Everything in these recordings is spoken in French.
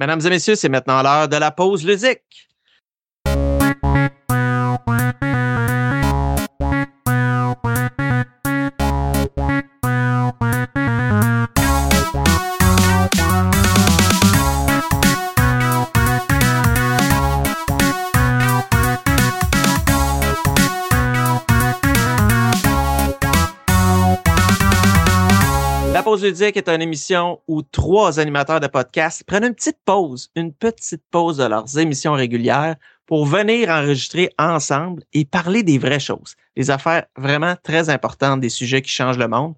Mesdames et messieurs, c'est maintenant l'heure de la pause ludique. Ludique est une émission où trois animateurs de podcast prennent une petite pause, une petite pause de leurs émissions régulières pour venir enregistrer ensemble et parler des vraies choses, des affaires vraiment très importantes, des sujets qui changent le monde.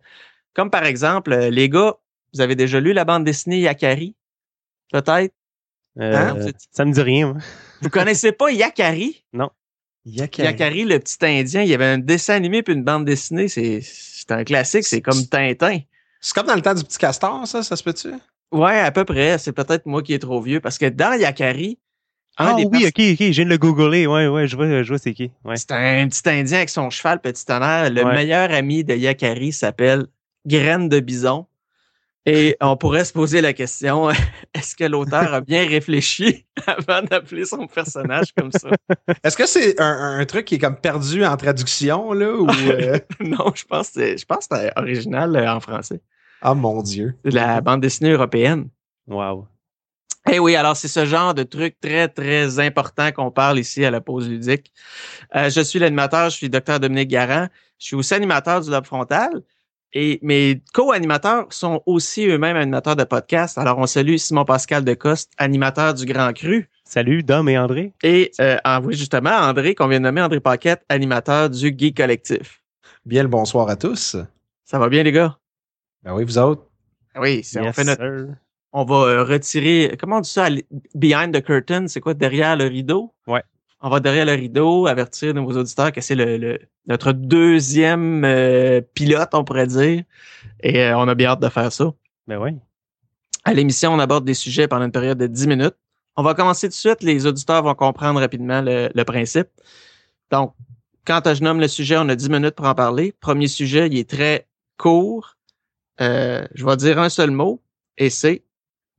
Comme par exemple, euh, les gars, vous avez déjà lu la bande dessinée Yakari? Peut-être? Euh, Hein, vous êtes- Ça me dit rien. moi. Vous connaissez pas Yakari? Yakari. Yakari, le petit Indien, il y avait un dessin animé puis une bande dessinée. C'est c'est un classique, c'est comme Tintin. C'est comme dans le temps du petit castor, ça, ça se peut-tu? Ouais, à peu près. C'est peut-être moi qui est trop vieux parce que dans Yakari, Ah oui, ok, ok, je viens de le googler. Ouais, ouais, je vois, je vois c'est qui. Ouais. c'est un petit Indien avec son cheval petit tonnerre. Le Ouais. meilleur ami de Yakari s'appelle Graine de Bison. Et on pourrait se poser la question, est-ce que l'auteur a bien réfléchi avant d'appeler son personnage comme ça? Est-ce que c'est un, un truc qui est comme perdu en traduction, là? Ou, euh, non, je pense que c'est- je pense que c'est original euh, en français. Ah mon Dieu. La bande dessinée européenne. Wow. Eh oui, alors c'est ce genre de truc très, très important qu'on parle ici à la pause ludique. Euh, je suis l'animateur, je suis docteur Dominique Garand. Je suis aussi animateur du Lobe Frontal. Et mes co-animateurs sont aussi eux-mêmes animateurs de podcast. Alors, on salue Simon Pascal Decoste, animateur du Grand Cru. Salut, Dom et André. Et euh, oui, justement, André, qu'on vient de nommer André Paquette, animateur du Geek Collectif. Bien le bonsoir à tous. Ça va bien, les gars? Ben oui, vous autres. Oui, c'est- on Yes, fait notre sir. on va euh, retirer, comment on dit ça, behind the curtain, c'est quoi, derrière le rideau? Ouais. On va derrière le rideau, avertir nos auditeurs que c'est le, le- notre deuxième euh, pilote, on pourrait dire. Et euh, on a bien hâte de faire ça. Ben oui. À l'émission, on aborde des sujets pendant une période de 10 minutes. On va commencer tout de suite. Les auditeurs vont comprendre rapidement le, le principe. Donc, quand je nomme le sujet, on a 10 minutes pour en parler. Premier sujet, il est très court. Euh, je vais dire un seul mot et c'est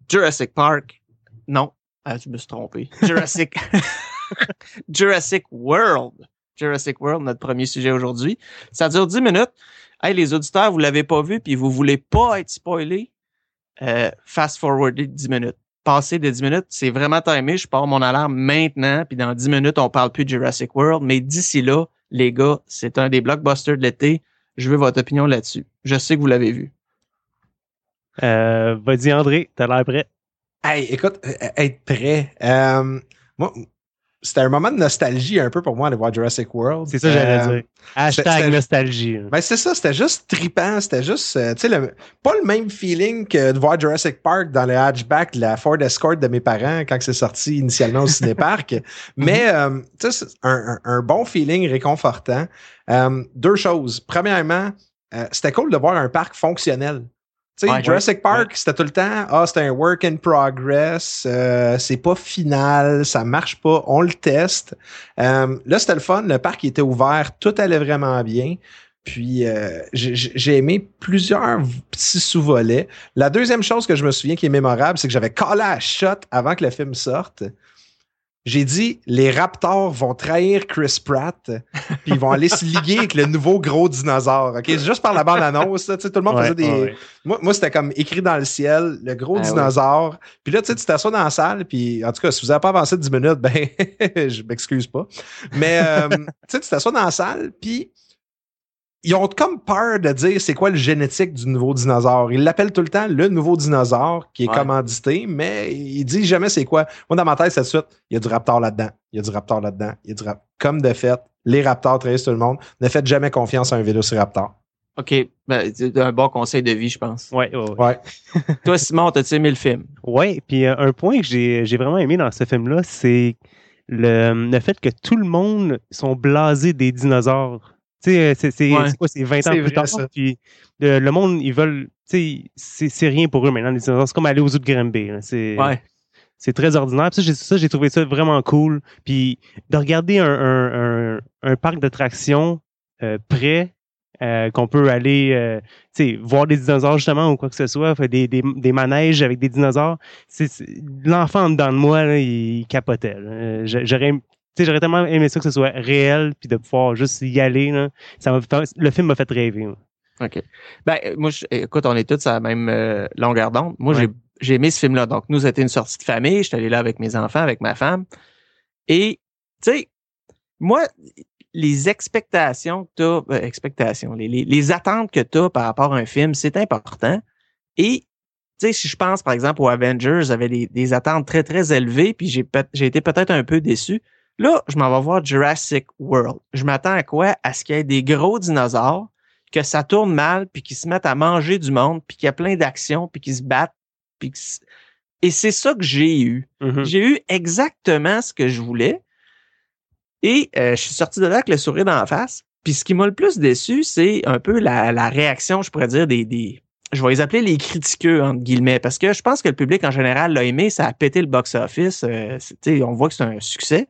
Jurassic Park. Non, ah, je me suis trompé. Jurassic, Jurassic World. Jurassic World, notre premier sujet aujourd'hui. Ça dure 10 minutes. Hey, les auditeurs, vous l'avez pas vu puis vous voulez pas être spoilés, euh, fast forwarder 10 minutes. Passer de 10 minutes, c'est vraiment timé. Je pars mon alarme maintenant, puis dans 10 minutes, on parle plus de Jurassic World. Mais d'ici là, les gars, c'est un des blockbusters de l'été. Je veux votre opinion là-dessus. Je sais que vous l'avez vu. Euh, Vas-y, André, t'as l'air prêt. Hey, écoute, euh, être prêt. Euh, moi, c'était un moment de nostalgie un peu pour moi aller voir Jurassic World. C'est ça que j'allais Euh, dire. Hashtag nostalgie. Ben c'est ça, c'était juste tripant, c'était juste, euh, tu sais, pas le même feeling que de voir Jurassic Park dans le hatchback de la Ford Escort de mes parents quand c'est sorti initialement au cinéparc. Mais, euh, tu sais, un, un- un bon feeling réconfortant. Euh, deux choses. Premièrement, euh, c'était cool de voir un parc fonctionnel. Tu sais, Ouais, Jurassic Park, c'était tout le temps, ah, c'était un work in progress, euh, c'est pas final, ça marche pas, on le teste. Euh, là, c'était le fun, le parc était ouvert, tout allait vraiment bien. Puis euh, j'ai aimé plusieurs petits sous-volets. La deuxième chose que je me souviens qui est mémorable, c'est que j'avais collé à la shot avant que le film sorte. J'ai dit les Raptors vont trahir Chris Pratt, puis ils vont aller se liguer avec le nouveau gros dinosaure. Ok, juste par la bande annonce, là, tu sais, tout le monde Ouais, faisait des. ouais. Moi, moi c'était comme écrit dans le ciel, le gros Ah dinosaure. Puis là, tu sais, tu t'assois dans la salle, puis en tout cas, si vous n'avez pas avancé de 10 minutes, ben, je m'excuse pas. Mais, euh, tu t'assois dans la salle, puis ils ont comme peur de dire c'est quoi le génétique du nouveau dinosaure. Ils l'appellent tout le temps le nouveau dinosaure qui est Ouais. commandité, mais ils disent jamais c'est quoi. Moi, dans ma tête, c'est tout de suite, il y a du raptor là-dedans, il y a du raptor là-dedans, il y a du rap... Comme de fait, les raptors trahissent tout le monde. Ne faites jamais confiance à un vélociraptor. OK. Ben, c'est un bon conseil de vie, je pense. Ouais, ouais, ouais. Ouais. Toi, Simon, t'as-tu aimé le film? Ouais, puis euh, un point que j'ai j'ai vraiment aimé dans ce film-là, c'est le, le fait que tout le monde sont blasés des dinosaures. Sais, euh, c'est Ouais. quoi, c'est 20 ans plus vrai, tard, ça. puis le, le monde, ils veulent, tu sais, c'est rien pour eux maintenant, les dinosaures. C'est comme aller aux zoo de Granby. là. C'est Ouais. c'est très ordinaire. Puis ça, j'ai- trouvé ça vraiment cool. Puis de regarder un, un, un, un parc d'attractions euh, prêt euh, qu'on peut aller euh, voir des dinosaures justement ou quoi que ce soit, des, des, des manèges avec des dinosaures. L'enfant en dedans de moi, là, il capotait. Euh, J'aurais sais, j'aurais tellement aimé ça que ce soit réel puis de pouvoir juste y aller. Là. Ça m'a, le film m'a fait rêver. là. OK. Ben, moi, je- écoute, on est tous à la même euh, longueur d'onde. Moi, Ouais. j'ai, j'ai aimé ce film-là. Donc, nous, c'était une sortie de famille. J'étais allé là avec mes enfants, avec ma femme. Et, tu sais, moi, les expectations que tu as, expectations, les, les, les attentes que tu as par rapport à un film, c'est important. Et, tu sais, si je pense, par exemple, aux Avengers, j'avais des, des attentes très, très élevées, puis j'ai, j'ai été peut-être un peu déçu. Là, je m'en vais voir Jurassic World. Je m'attends à quoi? À ce qu'il y ait des gros dinosaures, que ça tourne mal, puis qu'ils se mettent à manger du monde, puis qu'il y a plein d'actions, puis qu'ils se battent. Puis Et c'est ça que j'ai eu. Mhm. J'ai eu exactement ce que je voulais. Et euh, je suis sorti de là avec le sourire dans la face. Puis ce qui m'a le plus déçu, c'est un peu la, la réaction, je pourrais dire, des, des. Je vais les appeler les critiqueux, entre guillemets, parce que je pense que le public en général l'a aimé, ça a pété le box-office. euh, on voit que c'est un succès.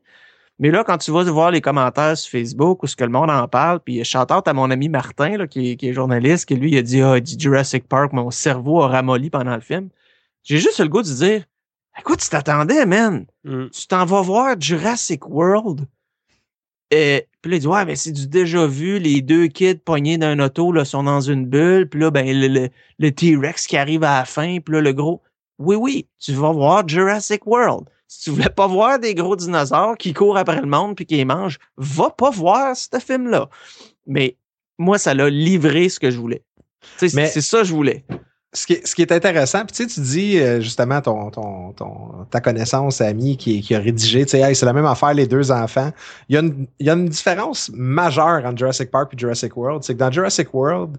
Mais là, quand tu vas voir les commentaires sur Facebook ou ce que le monde en parle, puis out à mon ami Martin, là, qui, est, qui est journaliste, qui lui il a dit Ah, dit Jurassic Park, mon cerveau a ramolli pendant le film. J'ai juste le goût de dire Écoute, tu t'attendais, man? Mhm. tu t'en vas voir Jurassic World. Et puis là, il dit, ouais, mais c'est du déjà vu. Les deux kids pognés d'un auto là, sont dans une bulle. Puis là, ben, le, le- le T-Rex qui arrive à la fin. Puis là, le gros. Oui, oui, tu vas voir Jurassic World. Si tu voulais pas voir des gros dinosaures qui courent après le monde puis qui les mangent, va pas voir ce film-là. Mais moi, ça l'a livré ce que je voulais. C'est ça que je voulais. ce qui, est, ce qui est intéressant, puis tu sais, tu dis euh, justement ton, ton, ton, ta connaissance amie qui, qui a rédigé, tu sais, hey, c'est la même affaire, les deux enfants. Il y, a une, il y a une différence majeure entre Jurassic Park et Jurassic World. C'est que dans Jurassic World,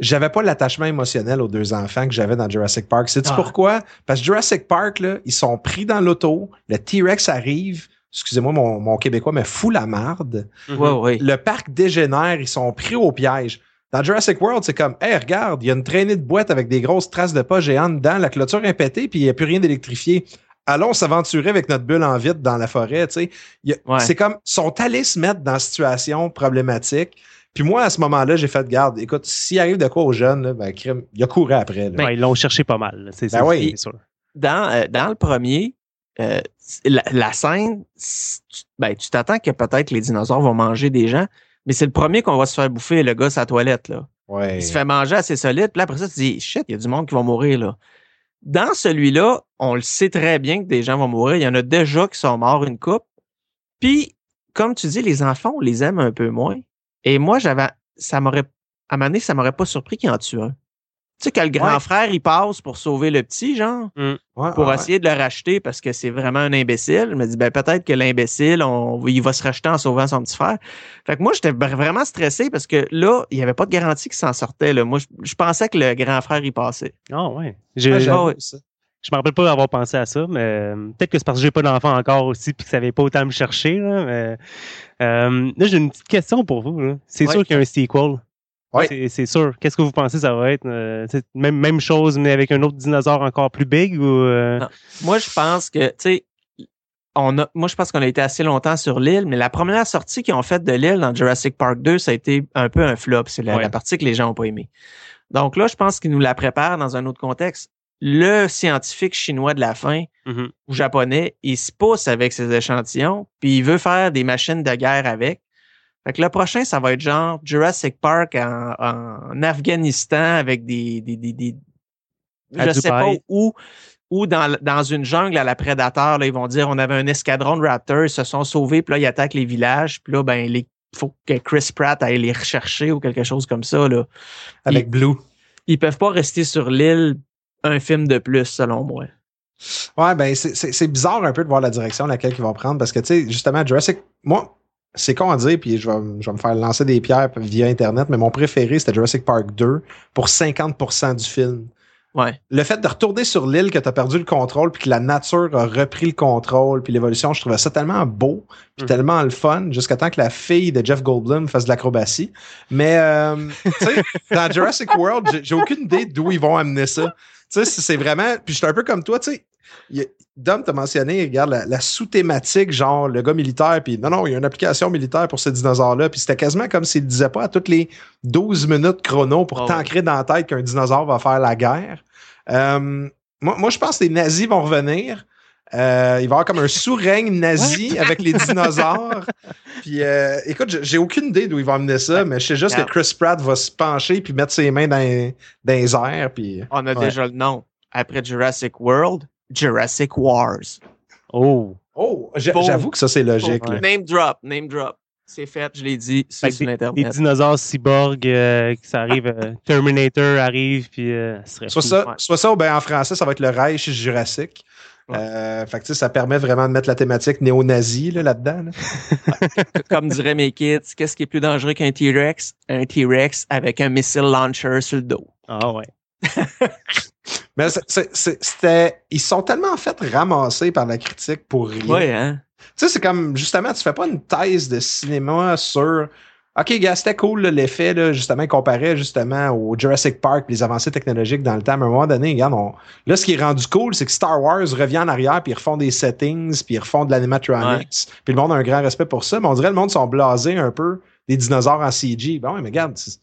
j'avais pas l'attachement émotionnel aux deux enfants que j'avais dans Jurassic Park. Sais-tu Ah. pourquoi? Parce que Jurassic Park, là, ils sont pris dans l'auto, le T-Rex arrive, excusez-moi mon, mon québécois, mais fou la marde. Mhm. Ouais, ouais. Le parc dégénère, ils sont pris au piège. Dans Jurassic World, c'est comme, hey, regarde, il y a une traînée de boîtes avec des grosses traces de pas géantes dedans, la clôture est pétée, puis il n'y a plus rien d'électrifié. Allons s'aventurer avec notre bulle en vide dans la forêt, tu sais. Ouais. C'est comme, sont allés se mettre dans une situation problématique. Puis moi, à ce moment-là, j'ai fait, garde, écoute, s'il arrive de quoi aux jeunes, là, ben, crime, il a couru après. là. Ouais, ils l'ont cherché pas mal. C'est Ben oui. sûr. dans, euh, dans le premier, euh, la, la scène, ben, tu t'attends que peut-être les dinosaures vont manger des gens, mais c'est le premier qu'on va se faire bouffer, le gars sa toilette. Là. Ouais. Il se fait manger assez solide, puis là, après ça, tu dis shit, il y a du monde qui va mourir là. Dans celui-là, on le sait très bien que des gens vont mourir. Il y en a déjà qui sont morts une coupe. Puis, comme tu dis, les enfants, on les aime un peu moins. Et moi, j'avais. Ça m'aurait. À un moment donné, ça m'aurait pas surpris qu'il en tue un. Tu sais, que le grand Ouais. frère, il passe pour sauver le petit, genre? Ouais, pour ouais, ouais. essayer de le racheter parce que c'est vraiment un imbécile. Je me dis, ben, peut-être que l'imbécile, on, il va se racheter en sauvant son petit frère. Fait que moi, j'étais vr- vraiment stressé parce que là, il n'y avait pas de garantie qu'il s'en sortait. Là. Moi, je, je pensais que le grand frère y passait. Ah ouais. Je, Ah, je, me rappelle pas d'avoir pensé à ça, mais euh, peut-être que c'est parce que j'ai pas d'enfant encore aussi puis que ça avait pas autant à me chercher. Là, mais, euh, là, j'ai une petite question pour vous. là. C'est Ouais. sûr qu'il y a un sequel. Ouais. C'est- sûr. Qu'est-ce que vous pensez que ça va être? euh, c'est même, même chose, mais avec un autre dinosaure encore plus big ou euh? Moi, je pense que, tu sais, on a, moi, je pense qu'on a été assez longtemps sur l'île, mais la première sortie qu'ils ont faite de l'île dans Jurassic Park 2, ça a été un peu un flop. C'est la, Ouais. la partie que les gens n'ont pas aimée. Donc là, je pense qu'ils nous la préparent dans un autre contexte. Le scientifique chinois de la fin, mhm. ou japonais, il se pousse avec ses échantillons, puis il veut faire des machines de guerre avec. Fait que le prochain, ça va être genre Jurassic Park en, en Afghanistan avec des, des, des, des- À je sais pas Dubaï. où, ou dans, dans une jungle à la prédateur, là, ils vont dire on avait un escadron de raptors, ils se sont sauvés, puis là, ils attaquent les villages, puis là, ben, les, faut que Chris Pratt aille les rechercher ou quelque chose comme ça, là. Avec Blue. Ils peuvent pas rester sur l'île un film de plus, selon moi. Ouais, ben c'est- bizarre un peu de voir la direction laquelle ils vont prendre parce que, tu sais, justement, Jurassic, moi, c'est con à dire, puis je vais, je vais me faire lancer des pierres via Internet, mais mon préféré, c'était Jurassic Park 2 pour 50% du film. Ouais. Le fait de retourner sur l'île, que tu as perdu le contrôle, puis que la nature a repris le contrôle, puis l'évolution, je trouvais ça tellement beau, puis Mhm. tellement le fun, jusqu'à temps que la fille de Jeff Goldblum fasse de l'acrobatie. Mais, euh, tu sais, dans Jurassic World, j'ai aucune idée d'où ils vont amener ça. Tu sais, c'est vraiment. Puis j'étais un peu comme toi, tu sais. Dom t'a mentionné, regarde, la, la sous-thématique, genre le gars militaire, puis non, non, il y a une application militaire pour ce dinosaure-là, puis c'était quasiment comme s'il disait pas à toutes les 12 minutes chrono pour Ah ouais. t'ancrer dans la tête qu'un dinosaure va faire la guerre. Euh, moi, moi, je pense que les nazis vont revenir. Euh, il va y avoir comme un sous-règne nazi avec les dinosaures. Puis, euh, écoute, j'ai- aucune idée d'où il va amener ça, mais je sais juste que Chris Pratt va se pencher puis mettre ses mains dans, les- dans les airs. Puis, On a Ouais. déjà le nom. Après Jurassic World, Jurassic Wars. Oh. oh, j'avoue que ça, c'est logique. là. Name drop, name drop. C'est fait, je l'ai dit, c'est sur Des Internet. dinosaures cyborgs, euh, que ça arrive, euh, Terminator arrive, puis euh, ce serait Soit fou. ça, Ouais. soit ça ou bien en français, ça va être le Reich Jurassique. Ouais. Euh, fait que, tu sais, ça permet vraiment de mettre la thématique néo-nazi là, là-dedans. là. Comme diraient mes kids, qu'est-ce qui est plus dangereux qu'un T-Rex? Un T-Rex avec un missile launcher sur le dos. Ah ouais. Mais c'est- c'est- c'est- c'était. Ils sont tellement fait ramasser par la critique pour rien. Ouais, hein? Tu sais, c'est comme justement, tu fais pas une thèse de cinéma sur. OK, gars, c'était cool là, l'effet, là, justement, comparé justement au Jurassic Park, les avancées technologiques dans le temps. Mais à un moment donné, regarde, on- là, ce qui est rendu cool, c'est que Star Wars revient en arrière, puis ils refont des settings, puis ils refont de l'animatronics. Puis le monde a un grand respect pour ça. Mais on dirait que le monde sont blasés un peu des dinosaures en CG. Bon, ouais, mais regarde, c'est-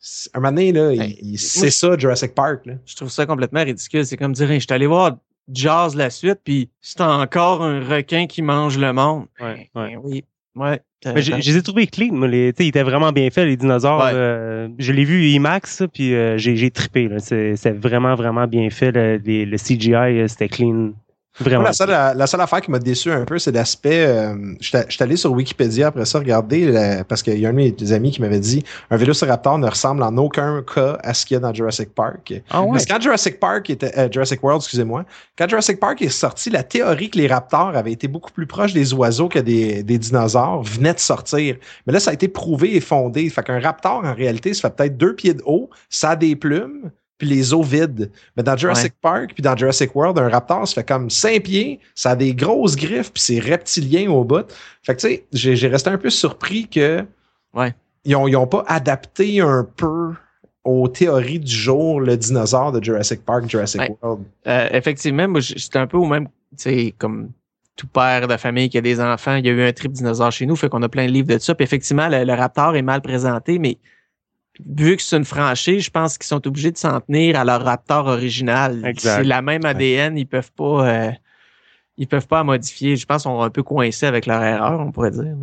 c'est- un moment donné, là, il- Hey, il- moi, c'est ça, Jurassic Park. Là. Je trouve ça complètement ridicule. C'est comme dire, je suis allé voir Jazz la suite, puis c'est encore un requin qui mange le monde. Ouais, Ben ouais. oui, ouais. je les ai trouvés clean, moi. Les, tu sais, ils étaient vraiment bien faits, les dinosaures. Ouais. euh, je l'ai vu IMAX, puis euh, j'ai, j'ai trippé. Là. C'est, c'est vraiment, vraiment bien fait. Le, les- le CGI, euh, c'était clean. Vraiment. Moi, la, seule, la, la seule affaire qui m'a déçu un peu, c'est l'aspect. Euh, J'étais j'étais allé sur Wikipédia après ça, regarder, le- parce qu'il y a un de mes amis qui m'avait dit un Vélociraptor ne ressemble en aucun cas à ce qu'il y a dans Jurassic Park. Ah ouais? Parce que quand Jurassic Park était. euh, Jurassic World, excusez-moi. Quand Jurassic Park est sorti, la théorie que les raptors avaient été beaucoup plus proches des oiseaux que des, des dinosaures venait de sortir. Mais là, ça a été prouvé et fondé. Fait qu'un raptor, en réalité, ça fait peut-être deux pieds de haut, ça a des plumes, puis les os vides. Mais dans Jurassic Park, puis dans Jurassic World, un raptor, ça fait comme cinq pieds, ça a des grosses griffes, puis c'est reptilien au bout. Fait que tu sais, j'ai resté un peu surpris que. Ouais. Ils ont, ils ont pas adapté un peu aux théories du jour le dinosaure de Jurassic Park, Jurassic Ouais. World. Euh, effectivement, moi, j'étais un peu au même, tu sais, comme tout père de famille qui a des enfants, il y a eu un trip dinosaure chez nous, fait qu'on a plein de livres de ça. Puis effectivement, le, le raptor est mal présenté, mais vu que c'est une franchise, je pense qu'ils sont obligés de s'en tenir à leur raptor original. C'est la même ADN, ils peuvent pas, euh, ils peuvent pas modifier. Je pense qu'ils sont un peu coincés avec leur erreur, on pourrait dire.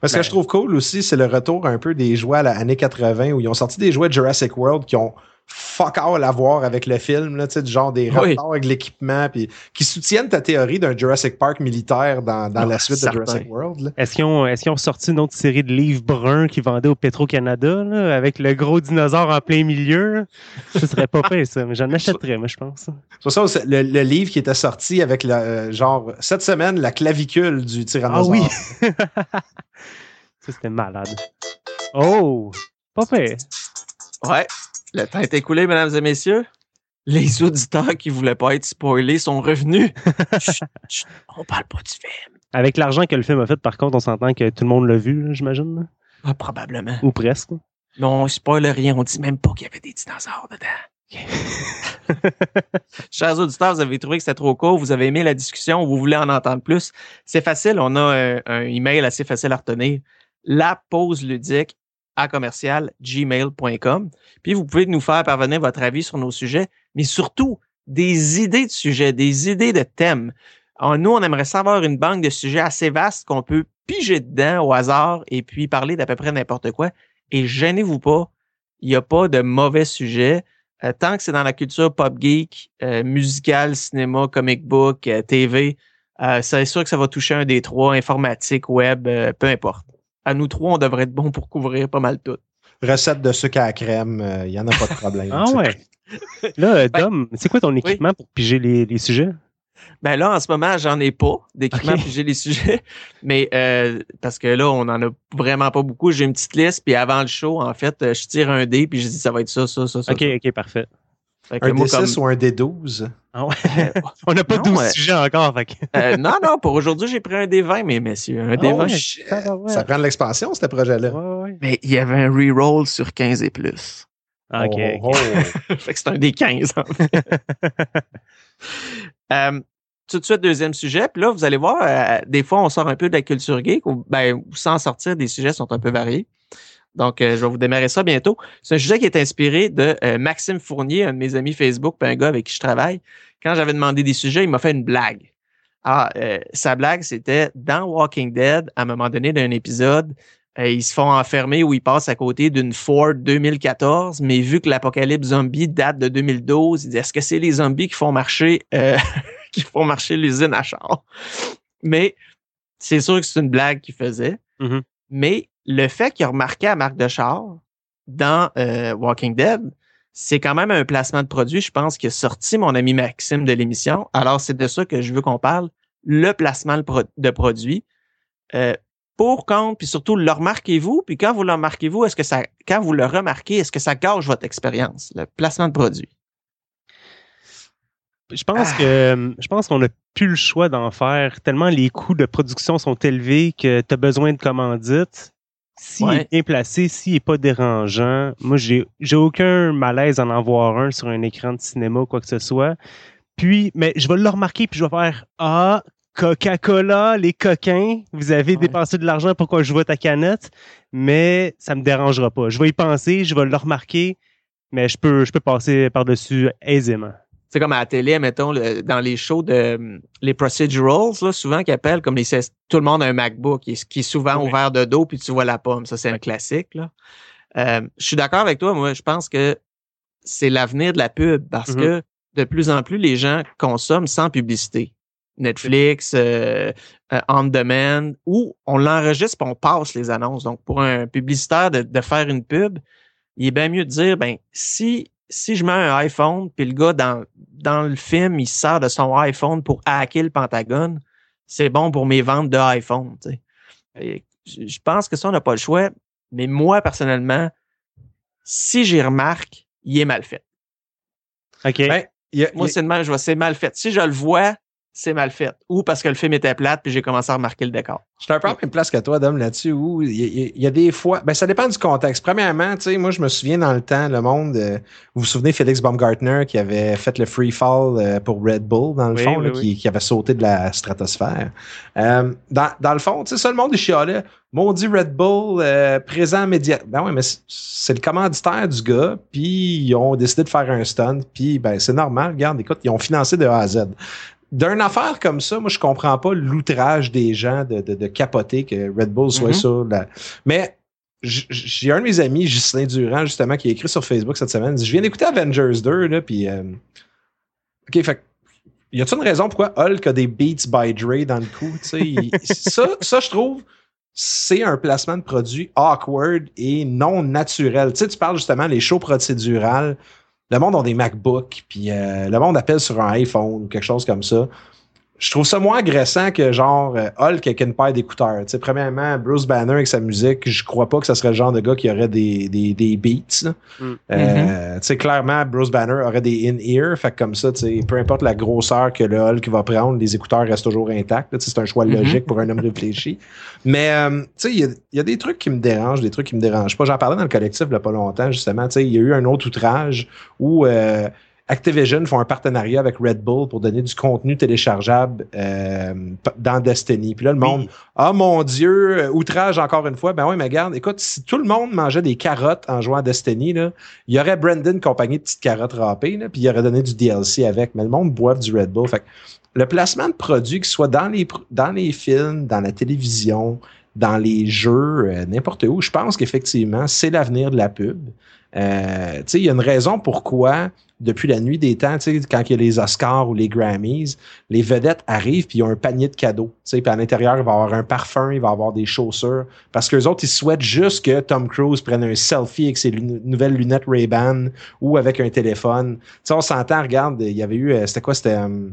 Parce Ben- que je trouve cool aussi, c'est le retour un peu des jouets à l'année 80 où ils ont sorti des jouets Jurassic World qui ont fuck all à voir avec le film, là, tu sais, du genre des Oui. rapports avec l'équipement, puis qui soutiennent ta théorie d'un Jurassic Park militaire dans, dans Ah, la suite certain. de Jurassic World. Est-ce qu'ils ont, est-ce qu'ils ont sorti une autre série de livres bruns qu'ils vendaient au Petro-Canada, là, avec le gros dinosaure en plein milieu? Ce serait pas fait, ça. Mais j'en achèterais, moi, je pense. C'est ça, c'est le, le livre qui était sorti avec la, euh, genre cette semaine la clavicule du Ah tyrannosaure. oui! ça, c'était malade. Oh! Pas fait. Ouais. Le temps est écoulé, mesdames et messieurs. Les auditeurs qui voulaient pas être spoilés sont revenus. Chut, chut, on parle pas du film. Avec l'argent que le film a fait, par contre, on s'entend que tout le monde l'a vu, j'imagine. Ah, probablement. Ou presque. Mais on spoil rien. On dit même pas qu'il y avait des dinosaures dedans. Chers auditeurs, vous avez trouvé que c'était trop court, vous avez aimé la discussion, vous voulez en entendre plus. C'est facile, on a un, un email assez facile à retenir. La pause ludique à commercial gmail.com. Puis vous pouvez nous faire parvenir votre avis sur nos sujets, mais surtout des idées de sujets, des idées de thèmes. Alors, nous, on aimerait savoir une banque de sujets assez vaste qu'on peut piger dedans au hasard et puis parler d'à peu près n'importe quoi. Et gênez-vous pas, il n'y a pas de mauvais sujets. Euh, tant que c'est dans la culture pop geek, euh, musical, cinéma, comic book, euh, TV, euh, c'est sûr que ça va toucher un des trois, informatique, web, euh, peu importe. À nous trois, on devrait être bon pour couvrir pas mal tout. Recette de sucre à la crème, il n'y en a pas de problème. Ah ouais. Là, euh, Dom, c'est quoi ton équipement pour piger les, les sujets? Ben là, en ce moment, j'en ai pas d'équipement puis j'ai les sujets. Mais euh, parce que là, on en a vraiment pas beaucoup. J'ai une petite liste, puis avant le show, en fait, euh, je tire un dé, puis je dis ça va être ça, ça, ça, ça. Ok, ça. ok, parfait. Fait que Un moi, D6 comme- ou un D12? Ah ouais. on n'a pas Non, 12 ouais. sujets encore. Fait que... Euh, non, non, pour aujourd'hui, j'ai pris un D20, mes messieurs. Un Ah D20. ouais. Tabarouette. Ça prend de l'expansion, ce projet-là. Ouais, ouais. Mais il y avait un reroll sur 15 et plus. Ah, ok, Oh, oh. fait que c'est un des 15, en fait. Euh, tout de suite, deuxième sujet. Puis là, vous allez voir, euh, des fois, on sort un peu de la culture geek, ou ben, sans sortir, des sujets sont un peu variés. Donc, euh, je vais vous démarrer ça bientôt. C'est un sujet qui est inspiré de euh, Maxime Fournier, un de mes amis Facebook, puis un gars avec qui je travaille. Quand j'avais demandé des sujets, il m'a fait une blague. Ah, sa blague, c'était dans Walking Dead, à un moment donné d'un épisode, ils se font enfermer ou ils passent à côté d'une Ford 2014, mais vu que l'apocalypse zombie date de 2012, il dit est-ce que c'est les zombies qui font marcher qui font marcher l'usine à char. Mais c'est sûr que c'est une blague qu'il faisait. Mm-hmm. Mais le fait qu'il a remarqué la marque de char dans euh, Walking Dead, c'est quand même un placement de produit, je pense, qui a sorti mon ami Maxime de l'émission. Alors, c'est de ça que je veux qu'on parle, le placement de produit. Euh, pour, contre, puis surtout, le remarquez-vous, puis quand vous le remarquez-vous, est-ce que ça, quand vous le remarquez, est-ce que ça gâche votre expérience, le placement de produit? Je pense ah. que je pense qu'on n'a plus le choix d'en faire tellement les coûts de production sont élevés que tu as besoin de commandites. S'il est bien placé, s'il n'est pas dérangeant, moi j'ai j'ai aucun malaise à en avoir un sur un écran de cinéma ou quoi que ce soit. Puis, mais je vais le remarquer puis je vais faire Ah, Coca-Cola, les coquins, vous avez dépensé de l'argent pour que je vois ta canette, mais ça me dérangera pas. Je vais y penser, je vais le remarquer, mais je peux je peux passer par-dessus aisément c'est comme à la télé, mettons, dans les shows de les procedurals, là, souvent qui appellent comme les tout le monde a un MacBook qui est, souvent ouvert de dos puis tu vois la pomme. Ça, c'est un classique. Là. Euh, je suis d'accord avec toi. Moi, je pense que c'est l'avenir de la pub parce mm-hmm. que de plus en plus, les gens consomment sans publicité. Netflix, euh, euh, on demand, ou on l'enregistre et on passe les annonces. Donc, pour un publicitaire de, de faire une pub, il est bien mieux de dire, ben, si si je mets un iPhone, puis le gars dans, dans le film, il sert de son iPhone pour hacker le Pentagone, c'est bon pour mes ventes de iPhone. Je pense que ça, on n'a pas le choix. Mais moi, personnellement, si j'y remarque, il est mal fait. OK. Ben, moi, c'est mal, je vois, c'est mal fait. Si je le vois, c'est mal fait. Ou parce que le film était plate, puis j'ai commencé à remarquer le décor. Je suis un peu à la même place que toi, Dom, là-dessus, où il y, a des fois. Ben, ça dépend du contexte. Premièrement, tu sais, moi, je me souviens dans le temps, le monde. Euh, vous vous souvenez Félix Baumgartner qui avait fait le free fall euh, pour Red Bull, dans le fond, Qui, qui, avait sauté de la stratosphère. Euh, dans, dans, le fond, tu sais, ça, le monde est chialait. Maudit Red Bull, présent média. Ben ouais, mais c'est le commanditaire du gars, puis ils ont décidé de faire un stunt, puis ben c'est normal. Regarde, écoute, ils ont financé de A à Z d'une affaire comme ça, moi, je comprends pas l'outrage des gens de, de, capoter que Red Bull soit mm-hmm. sur la. Mais j'ai un de mes amis, Justin Durand, justement, qui a écrit sur Facebook cette semaine. Il dit, je viens d'écouter Avengers 2, là, puis. Euh, OK, fait y a-t-il une raison pourquoi Hulk a des beats by Dre dans le coup? ça, ça, je trouve, c'est un placement de produit awkward et non naturel. Tu sais, tu parles justement des shows procédurales le monde a des MacBooks, puis euh, le monde appelle sur un iPhone ou quelque chose comme ça je trouve ça moins agressant que genre euh, Hulk avec une paire d'écouteurs. Tu sais, premièrement, Bruce Banner avec sa musique, je crois pas que ce serait le genre de gars qui aurait des, des, des beats. Mm. Euh, mm-hmm. Tu sais, clairement, Bruce Banner aurait des in-ear. Fait que comme ça, tu sais, peu importe la grosseur que le Hulk va prendre, les écouteurs restent toujours intacts. C'est un choix mm-hmm. logique pour un homme réfléchi. Mais euh, tu sais, il y, y, a des trucs qui me dérangent, des trucs qui me dérangent pas. J'en parlais dans le collectif il y a pas longtemps, justement. Tu sais, il y a eu un autre outrage où Activision font un partenariat avec Red Bull pour donner du contenu téléchargeable euh, dans Destiny. Puis là, le monde, ah mon Dieu, euh, outrage encore une fois. Ben oui, mais regarde, écoute, si tout le monde mangeait des carottes en jouant à Destiny, là, il y aurait Brandon compagnie de petites carottes râpées, là, puis il aurait donné du DLC avec. Mais le monde boive du Red Bull. Fait le placement de produits, que ce soit dans les, dans les films, dans la télévision, dans les jeux, euh, n'importe où, je pense qu'effectivement, c'est l'avenir de la pub. Euh, il y a une raison pourquoi, depuis la nuit des temps, quand il y a les Oscars ou les Grammys, les vedettes arrivent puis ils ont un panier de cadeaux. Puis à l'intérieur, il va y avoir un parfum, il va y avoir des chaussures. Parce que les autres, ils souhaitent juste que Tom Cruise prenne un selfie avec ses nouvelles lunettes Ray-Ban ou avec un téléphone. sais on s'entend, regarde, il y avait eu, euh, c'était quoi, c'était... Euh,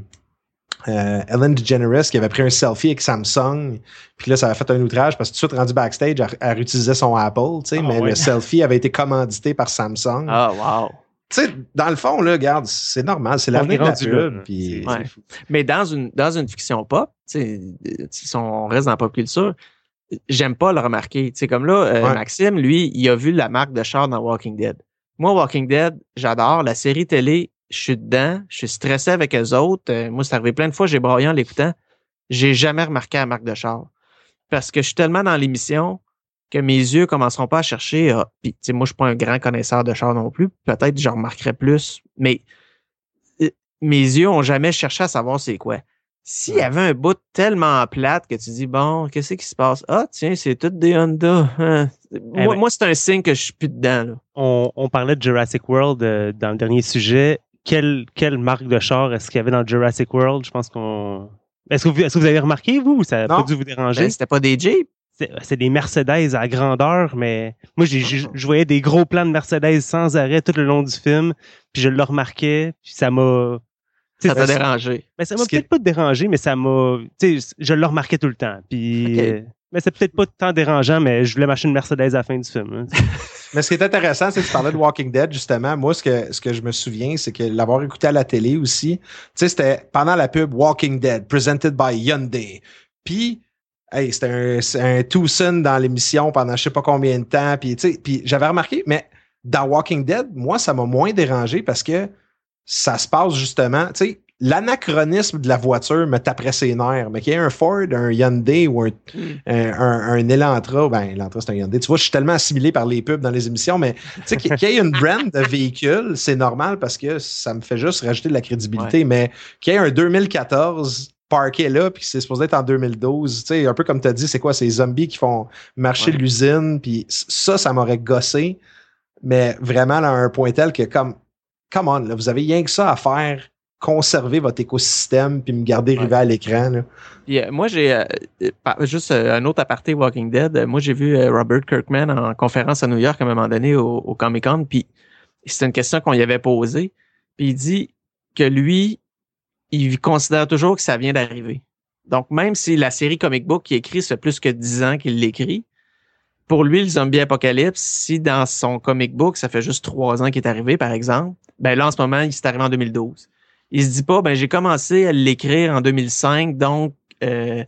euh, Ellen DeGeneres qui avait pris un selfie avec Samsung, puis là, ça avait fait un outrage parce que tout de suite rendu backstage, elle, utilisait son Apple, tu sais, ah mais le selfie avait été commandité par Samsung. Ah, wow! Tu sais, dans le fond, là, regarde, c'est normal, c'est l'avenir de la pub. Puis, Mais dans une, dans une fiction pop, si on reste dans la pop culture, j'aime pas le remarquer. Tu sais, comme là, euh, Maxime, lui, il a vu la marque de char dans Walking Dead. Moi, Walking Dead, j'adore. La série télé, je suis dedans, je suis stressé avec eux autres. Euh, moi, c'est arrivé plein de fois, j'ai broyé en l'écoutant. J'ai jamais remarqué la marque de char. Parce que je suis tellement dans l'émission que mes yeux commenceront pas à chercher. Ah, puis, tu sais, moi, je suis pas un grand connaisseur de char non plus. Peut-être je remarquerai plus. Mais euh, mes yeux ont jamais cherché à savoir c'est quoi. S'il y avait un bout tellement plate que tu dis, bon, qu'est-ce qui se passe? Ah, tiens, c'est tout des Honda. Hein. Eh Moi, ben- moi c'est un signe que je suis plus dedans. Là. On, on parlait de Jurassic World euh, dans le dernier sujet. Quelle, quelle marque de char est-ce qu'il y avait dans Jurassic World? Je pense qu'on. Est-ce que, vous, est-ce que vous avez remarqué, vous, ou ça n'a Non. pas dû vous déranger? Ben, C'était pas des Jeeps. C'est des Mercedes à grandeur, mais moi, je voyais des gros plans de Mercedes sans arrêt tout le long du film, puis je le remarquais, puis ça m'a... Ça t'a dérangé. mais ça m'a peut-être pas dérangé, mais ça m'a... Tu sais, je le remarquais tout le temps. Puis... mais c'est peut-être pas tant dérangeant, mais je voulais m'acheter une Mercedes à la fin du film. hein. Mais ce qui est intéressant, c'est que tu parlais de Walking Dead, justement. Moi, ce que, ce que je me souviens, c'est que l'avoir écouté à la télé aussi, tu sais, c'était pendant la pub Walking Dead, presented by Hyundai. Puis, hey, c'était un, un Tucson dans l'émission pendant je sais pas combien de temps. Puis, puis j'avais remarqué, mais dans Walking Dead, moi, ça m'a moins dérangé parce que ça se passe justement, tu sais, l'anachronisme de la voiture me taperait ses nerfs. Mais qu'il y ait un Ford, un Hyundai ou un un, un, un Elantra, ben Elantra c'est un Hyundai. Tu vois, je suis tellement assimilé par les pubs dans les émissions, mais tu sais qu'il y ait une brand de véhicule, c'est normal parce que ça me fait juste rajouter de la crédibilité. Mais qu'il y ait un 2014 parqué là, puis c'est supposé être en 2012, tu sais, un peu comme tu as dit, c'est quoi ces zombies qui font marcher Ouais. l'usine, puis ça, ça m'aurait gossé, mais vraiment là, à un point tel que comme, come on, là, vous avez rien que ça à faire, conserver votre écosystème, puis me garder Ouais. rivé à l'écran. moi, j'ai euh, euh, juste euh, un autre aparté Walking Dead. Moi, j'ai vu euh, Robert Kirkman en conférence à New York à un moment donné au, au Comic Con. Puis c'était une question qu'on lui avait posée. Puis il dit que lui, il considère toujours que ça vient d'arriver. Donc, même si la série comic book qu'il écrit, ça fait plus que 10 ans qu'il l'écrit, pour lui, le zombie apocalypse, si dans son comic book, ça fait juste trois ans qu'il est arrivé, par exemple, ben là, en ce moment, il s'est arrivé en 2012. Il se dit pas, ben j'ai commencé à l'écrire en 2005, donc euh,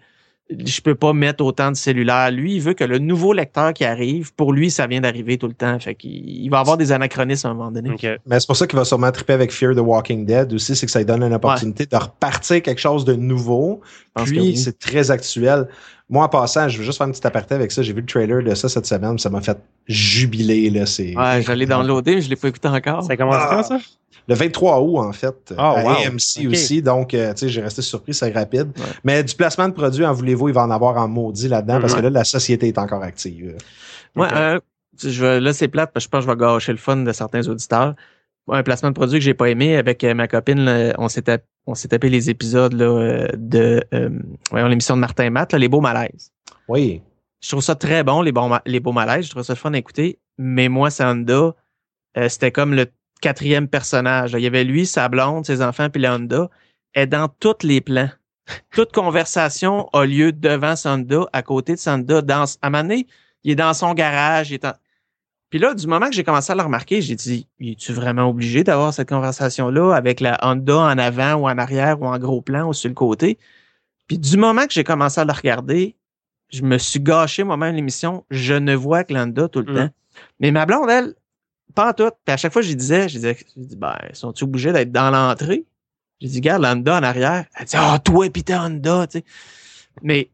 je peux pas mettre autant de cellulaires. Lui, il veut que le nouveau lecteur qui arrive, pour lui, ça vient d'arriver tout le temps. Fait qu'il il va avoir des anachronismes à un moment donné. Mais c'est pour ça qu'il va sûrement triper avec Fear the Walking Dead aussi, c'est que ça lui donne une opportunité de repartir quelque chose de nouveau. pense Puis que oui. c'est très actuel. Moi, en passant, je veux juste faire une petite aparté avec ça. J'ai vu le trailer de ça cette semaine, ça m'a fait jubiler. Là. C'est Ouais, j'allais downloader, mais je l'ai pas écouté encore. ça commence Ah. quand, ça? le 23 août, en fait, Ah, à wow. AMC aussi. Donc, euh, tu sais, j'ai resté surpris, c'est rapide. Ouais. Mais du placement de produits, en voulez-vous, il va en avoir en maudit là-dedans parce que Ouais. là, la société est encore active. Un- je vais- là, c'est plate parce que je pense que je vais gâcher le fun de certains auditeurs. Un placement de produit que j'ai pas aimé avec euh, ma copine, là, on s'est tap- on s'est tapé les épisodes là, euh, de euh, voyons, l'émission de Martin Matt, là, les beaux malaises. Oui. Je trouve ça très bon, les, bons ma- les beaux malaises. Je trouve ça le fun à écouter. Mais moi, Sanda, euh, c'était comme le quatrième personnage. Il y avait lui, sa blonde, ses enfants, puis la Honda. est dans tous les plans. Toute conversation a lieu devant Sanda, à côté de Sanda. Dans, à un moment donné, il est dans son garage. Il est en... Puis là, du moment que j'ai commencé à le remarquer, j'ai dit, es-tu vraiment obligé d'avoir cette conversation-là avec la Honda en avant ou en arrière ou en gros plan ou sur le côté? Puis du moment que j'ai commencé à le regarder, je me suis gâché moi-même l'émission. Je ne vois que l'Honda tout le Mm. temps. Mais ma blonde, elle, pas en tout. Puis à chaque fois, je lui disais, je disais, ben, sont-ils obligés d'être dans l'entrée? J'ai dit, regarde, l'Honda en arrière. Elle dit, ah, toi, pis t'es Honda, tu sais. Mais,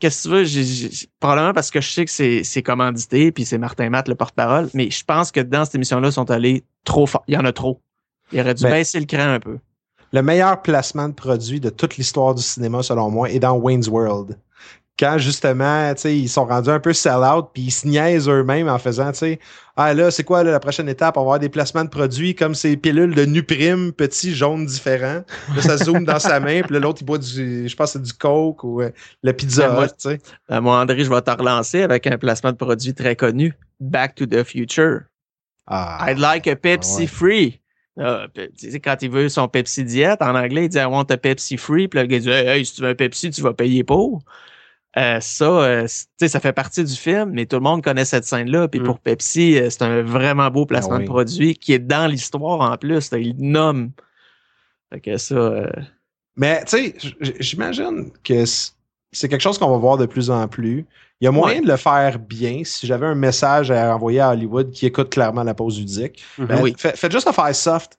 qu'est-ce que tu veux? Probablement parce que je sais que c'est, c'est commandité, puis c'est Martin Matt, le porte-parole. Mais je pense que dans cette émission-là, ils sont allés trop fort. Il y en a trop. Il aurait dû Ben- baisser le cran un peu. Le meilleur placement de produit de toute l'histoire du cinéma, selon moi, est dans Wayne's World. Quand justement, tu sais, ils sont rendus un peu sell-out, puis ils se niaisent eux-mêmes en faisant, tu sais, ah là, c'est quoi là, la prochaine étape? On va avoir des placements de produits comme ces pilules de Nuprim, petits, jaunes, différents. Là, ça zoome dans sa main, puis l'autre, il boit du, je pense, c'est du Coke ou euh, le Pizza Ben, moi, Hut, tu sais. Euh, moi, André, je vais te relancer avec un placement de produit très connu. Back to the Future. Ah, I'd like a Pepsi ouais. free. Ah, quand il veut son Pepsi diète, en anglais, il dit I want a Pepsi free. Puis le gars dit Hey, hey, si tu veux un Pepsi, tu vas payer pour. Euh, ça, euh, tu ça fait partie du film, mais tout le monde connaît cette scène-là. Puis Mm. pour Pepsi, euh, c'est un vraiment beau placement Ah oui. de produit qui est dans l'histoire en plus. il nomme. Fait que ça, euh, Mais tu sais, j'imagine que c'est quelque chose qu'on va voir de plus en plus. Il y a moyen Ouais. de le faire bien. Si j'avais un message à envoyer à Hollywood qui écoute clairement la pause du Dick, Mhm. ben, Oui. fait- faites juste le faire soft.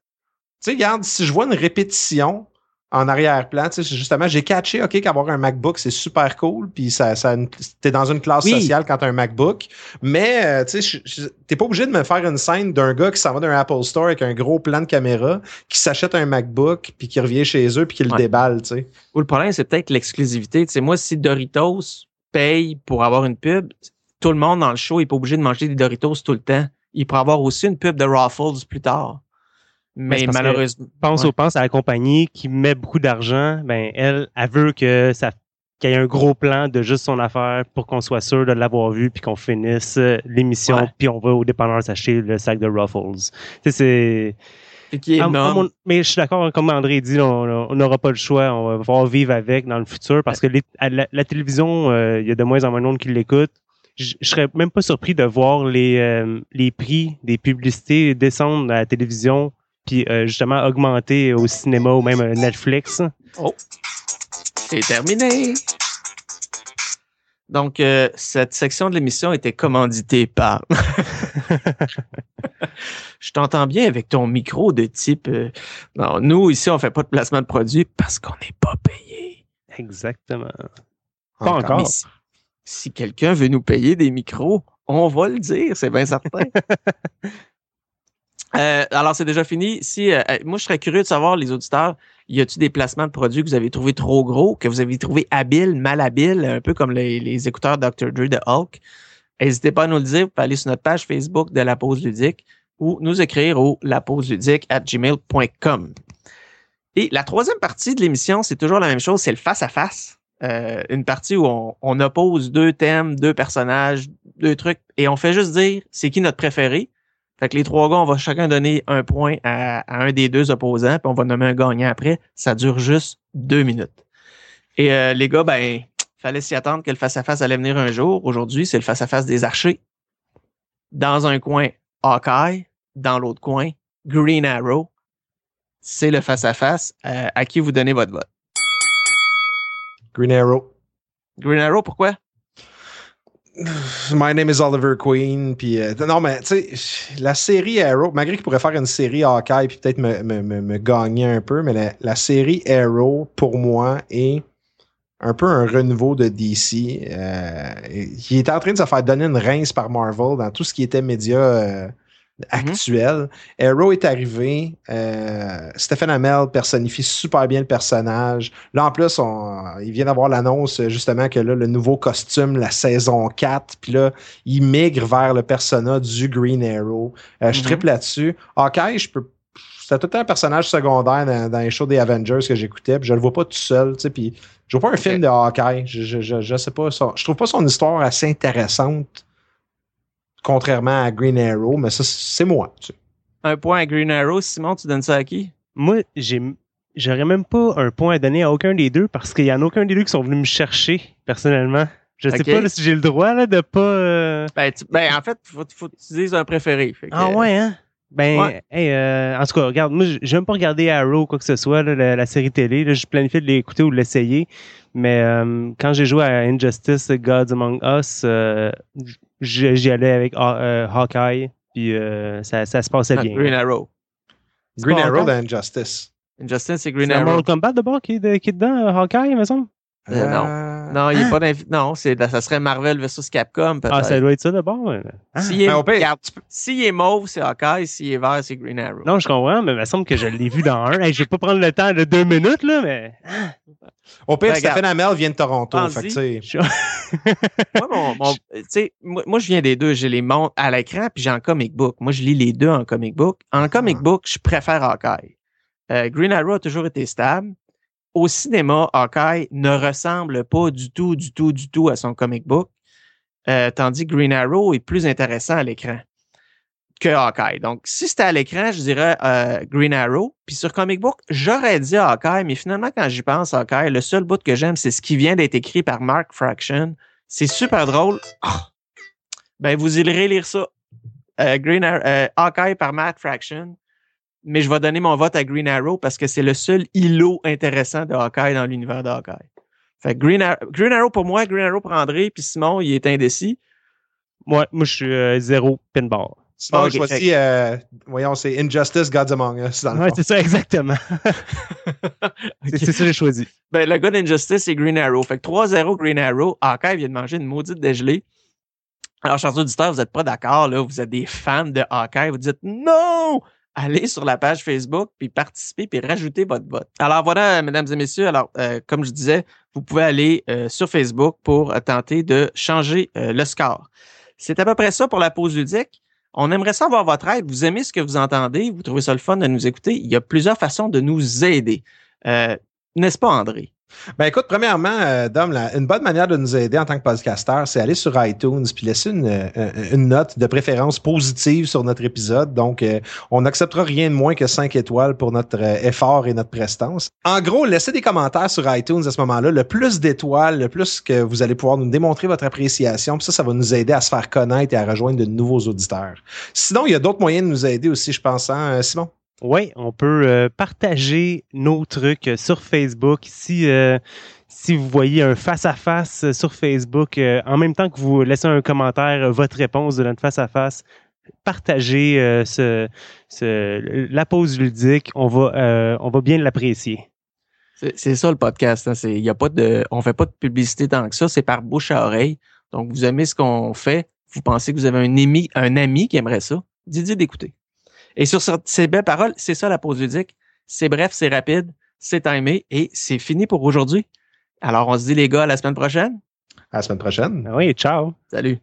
sais, regarde, si je vois une répétition en arrière-plan, tu sais, justement, j'ai catché, OK, qu'avoir un MacBook, c'est super cool, puis ça, ça t'es dans une classe Oui. sociale quand t'as un MacBook, mais, euh, t'es pas obligé de me faire une scène d'un gars qui s'en va d'un Apple Store avec un gros plan de caméra, qui s'achète un MacBook, puis qui revient chez eux, puis qui le Ouais. déballe, tu sais. Ou le problème, c'est peut-être l'exclusivité. Tu sais, moi, si Doritos paye pour avoir une pub, tout le monde dans le show n'est pas obligé de manger des Doritos tout le temps. Il pourrait avoir aussi une pub de Ruffles plus tard. Mais que- malheureusement. pense Ouais. au pense à la compagnie qui met beaucoup d'argent, ben elle, elle veut que ça qu'il y ait un gros plan de juste son affaire pour qu'on soit sûr de l'avoir vu puis qu'on finisse euh, l'émission Ouais. puis on va au dépanneur s'acheter le sac de Ruffles. Tu sais c'est qui est mon- mais je suis d'accord comme André dit, on n'aura pas le choix, on va pouvoir vivre avec dans le futur parce que les- la, la télévision, euh, il y a de moins en moins de monde qui l'écoute. Je je serais même pas surpris de voir les euh, les prix des publicités descendre à la télévision puis euh, justement augmenter au cinéma ou même euh, Netflix. Oh, c'est terminé. Donc, euh, cette section de l'émission était commanditée par. Je t'entends bien avec ton micro de type. euh, Non, nous, ici, on fait pas de placement de produits parce qu'on n'est pas payé. Exactement. Pas Encore. encore. Mais si, si quelqu'un veut nous payer des micros, on va le dire, c'est bien certain. Euh, alors, c'est déjà fini. Si, euh, euh, moi, je serais curieux de savoir, les auditeurs, y a-t-il des placements de produits que vous avez trouvé trop gros, que vous avez trouvé habiles, mal habiles, un peu comme les, écouteurs Dr. Dre de Hulk? N'hésitez pas à nous le dire. Vous pouvez aller sur notre page Facebook de La Pause Ludique ou nous écrire au lapauseludique at gmail.com. Et la troisième partie de l'émission, c'est toujours la même chose, c'est le face-à-face. Euh, une partie où on, on oppose deux thèmes, deux personnages, deux trucs, et on fait juste dire c'est qui notre préféré. Fait que les trois gars, on va chacun donner un point à, à un des deux opposants, puis on va nommer un gagnant après. Ça dure juste deux minutes. Et euh, les gars, ben, fallait s'y attendre que le face-à-face allait venir un jour. Aujourd'hui, c'est le face-à-face des archers. Dans un coin, Hawkeye. Dans l'autre coin, Green Arrow. C'est le face-à-face. Euh, à qui vous donnez votre vote? Green Arrow. Green Arrow, pourquoi? My name is Oliver Queen. Puis, euh, non, mais tu sais, la série Arrow, malgré qu'il pourrait faire une série Hawkeye puis peut-être me, me, me, me gagner un peu, mais la, la série Arrow, pour moi, est un peu un renouveau de DC. Euh, il est en train de se faire donner une rince par Marvel dans tout ce qui était média euh, actuel. Arrow est arrivé. Euh, Stephen Amell personnifie super bien le personnage. Là, en plus, on, il vient d'avoir l'annonce justement que là, le nouveau costume, la saison 4, puis là, il migre vers le persona du Green Arrow. Euh, Je Mhm. triple là-dessus. Hawkeye, je peux. C'était tout un personnage secondaire dans, dans les shows des Avengers que j'écoutais, puis je le vois pas tout seul, tu sais, puis je vois pas un film de Hawkeye. Je, je, je, je sais pas. son- je trouve pas son histoire assez intéressante, contrairement à Green Arrow, mais ça, c'est moi. tu sais. Un point à Green Arrow. Simon, tu donnes ça à qui? Moi, j'ai j'aurais même pas un point à donner à aucun des deux parce qu'il y en a aucun des deux qui sont venus me chercher personnellement. Je sais pas là, si j'ai le droit là, de pas. euh, Ben, tu- ben, en fait, faut, faut que tu dises un préféré. Que, Ah ouais, hein? Ben, Ouais. hey, euh, en tout cas, regarde, moi, j'ai même pas regardé Arrow ou quoi que ce soit, là, la, la série télé. Là, je planifiais de l'écouter ou de l'essayer. Mais euh, quand j'ai joué à Injustice, Gods Among Us, euh, j'y allais avec Haw- euh, Hawkeye. Puis euh, ça, ça se passait Ah, bien. Green Arrow. C'est Green Arrow dans Injustice. Injustice, c'est C'est Green Arrow. Mortal Kombat d'abord qui qui est dedans, euh, Hawkeye, il me semble? Euh, non. Non, il est pas d'invi- Non, c'est, ça serait Marvel versus Capcom, peut-être. Ah, ça doit être ça d'abord. ouais. Ah. S'il est, peux- s'il est mauve, c'est Hawkeye. S'il est vert, c'est Green Arrow. Non, je comprends, mais il me semble que je l'ai vu dans un. Hey, je vais pas prendre le temps de deux minutes, là, mais. Au pire, Ben, Stephen Amell vient de Toronto. Fait que, moi, mon, moi, moi, je viens des deux. J'ai les montres à l'écran, puis j'ai en comic book. Moi, je lis les deux en comic book. En comic Ah. book, je préfère Hawkeye. Euh, Green Arrow a toujours été stable. Au cinéma, Hawkeye ne ressemble pas du tout, du tout, du tout à son comic book. Euh, tandis que Green Arrow est plus intéressant à l'écran que Hawkeye. Donc, si c'était à l'écran, je dirais euh, Green Arrow. Puis sur comic book, j'aurais dit Hawkeye, mais finalement, quand j'y pense, Hawkeye, le seul bout que j'aime, c'est ce qui vient d'être écrit par Mark Fraction. C'est super drôle. Ah! Ben, vous irez lire ça. Euh, Green euh, Hawkeye par Mark Fraction. Mais je vais donner mon vote à Green Arrow parce que c'est le seul îlot intéressant de Hawkeye dans l'univers de Hawkeye. Fait que Green, Arrow, Green Arrow pour moi, Green Arrow pour André, puis Simon, il est indécis. Moi, moi, je suis euh, zéro pinball. Sinon, Ok, je choisis, euh, voyons, c'est Injustice Gods Among Us. Dans le Ouais, c'est ça, exactement. C'est c'est ça que j'ai choisi. Ben, le gars d'Injustice, c'est Green Arrow. Fait que 3-0 Green Arrow. Hawkeye vient de manger une maudite dégelée. Alors, chers auditeurs, vous n'êtes pas d'accord, là. Vous êtes des fans de Hawkeye. Vous dites non! Allez sur la page Facebook, puis participez, puis rajoutez votre vote. Alors voilà, mesdames et messieurs. Alors, euh, comme je disais, vous pouvez aller euh, sur Facebook pour euh, tenter de changer le score. C'est à peu près ça pour la pause ludique. On aimerait ça avoir votre aide. Vous aimez ce que vous entendez? Vous trouvez ça le fun de nous écouter? Il y a plusieurs façons de nous aider. N'est-ce pas, André? Ben écoute, premièrement, euh, Dom, une bonne manière de nous aider en tant que podcasteur, c'est aller sur iTunes puis laisser une, euh, une note de préférence positive sur notre épisode. Donc, euh, on n'acceptera rien de moins que 5 étoiles pour notre effort et notre prestance. En gros, laissez des commentaires sur iTunes à ce moment-là. Le plus d'étoiles, le plus que vous allez pouvoir nous démontrer votre appréciation. Puis ça, ça va nous aider à se faire connaître et à rejoindre de nouveaux auditeurs. Sinon, il y a d'autres moyens de nous aider aussi, je pense, hein, Simon? Oui, on peut euh, partager nos trucs sur Facebook. Si, euh, si vous voyez un face-à-face sur Facebook, euh, en même temps que vous laissez un commentaire, votre réponse de notre face-à-face, partagez ce, ce- la pause ludique. On va, on va bien l'apprécier. C'est ça le podcast. Hein. Y a pas de, on fait pas de publicité tant que ça. C'est par bouche à oreille. Donc, vous aimez ce qu'on fait. Vous pensez que vous avez un ami, un ami qui aimerait ça. Dites-lui d'écouter. Et sur ce- ces belles paroles, c'est ça la pause ludique. C'est bref, c'est rapide, c'est timé et c'est fini pour aujourd'hui. Alors, on se dit les gars à la semaine prochaine. À la semaine prochaine. Oui, ciao! Salut.